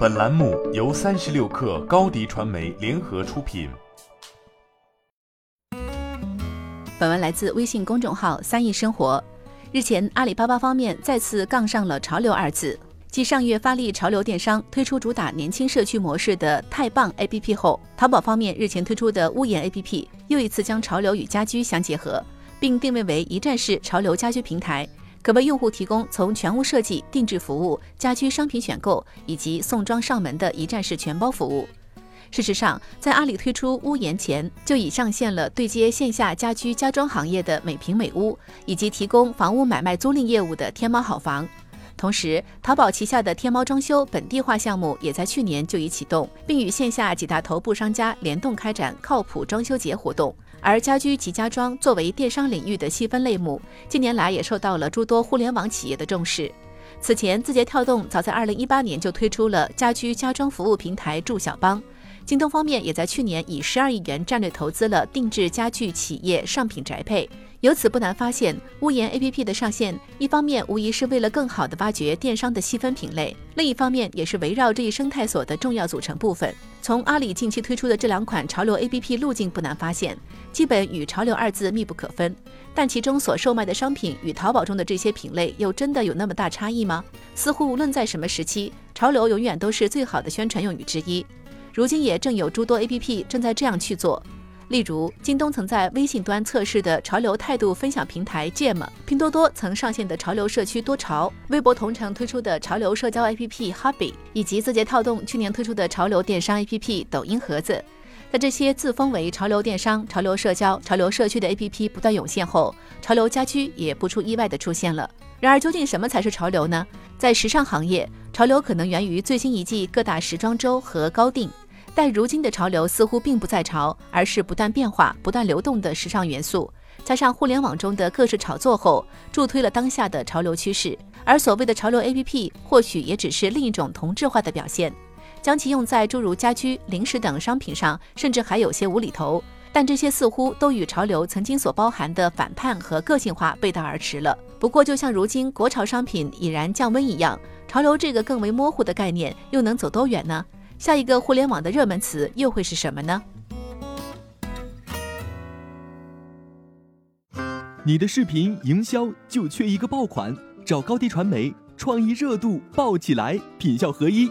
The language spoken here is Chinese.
本栏目由三十六氪高低传媒联合出品。本文来自微信公众号“三亿生活”。日前，阿里巴巴方面再次杠上了“潮流”二字。继上月发力潮流电商，推出主打年轻社区模式的太棒 APP 后，淘宝方面日前推出的屋檐 APP 又一次将潮流与家居相结合，并定位为一站式潮流家居平台，可为用户提供从全屋设计、定制服务、家居商品选购以及送装上门的一站式全包服务。事实上，在阿里推出屋檐前，就已上线了对接线下家居家装行业的美平美屋，以及提供房屋买卖租赁业务的天猫好房。同时，淘宝旗下的天猫装修本地化项目也在去年就已启动，并与线下几大头部商家联动开展靠谱装修节活动。而家居及家装作为电商领域的细分类目，近年来也受到了诸多互联网企业的重视。此前，字节跳动早在2018年就推出了家居家装服务平台住小帮。京东方面也在去年以十二亿元战略投资了定制家具企业上品宅配。由此不难发现，屋檐 APP 的上线，一方面无疑是为了更好地挖掘电商的细分品类，另一方面也是围绕这一生态所的重要组成部分。从阿里近期推出的这两款潮流 APP 路径不难发现，基本与“潮流”二字密不可分。但其中所售卖的商品与淘宝中的这些品类，又真的有那么大差异吗？似乎无论在什么时期，潮流永远都是最好的宣传用语之一。如今也正有诸多 APP 正在这样去做。例如，京东曾在微信端测试的潮流态度分享平台 Jam，拼多多曾上线的潮流社区多潮，微博同城推出的潮流社交 APP Hobby，以及字节跳动去年推出的潮流电商 APP 抖音盒子。在这些自封为潮流电商、潮流社交、潮流社区的 APP 不断涌现后，潮流家居也不出意外的出现了。然而，究竟什么才是潮流呢？在时尚行业，潮流可能源于最新一季各大时装周和高定。但如今的潮流似乎并不在潮，而是不断变化、不断流动的时尚元素，加上互联网中的各式炒作后，助推了当下的潮流趋势。而所谓的潮流 APP，或许也只是另一种同质化的表现，将其用在诸如家居、零食等商品上，甚至还有些无厘头。但这些似乎都与潮流曾经所包含的反叛和个性化背道而驰了。不过，就像如今国潮商品已然降温一样，潮流这个更为模糊的概念又能走多远呢？下一个互联网的热门词又会是什么呢？你的视频营销就缺一个爆款，找高低传媒，创意热度爆起来，品效合一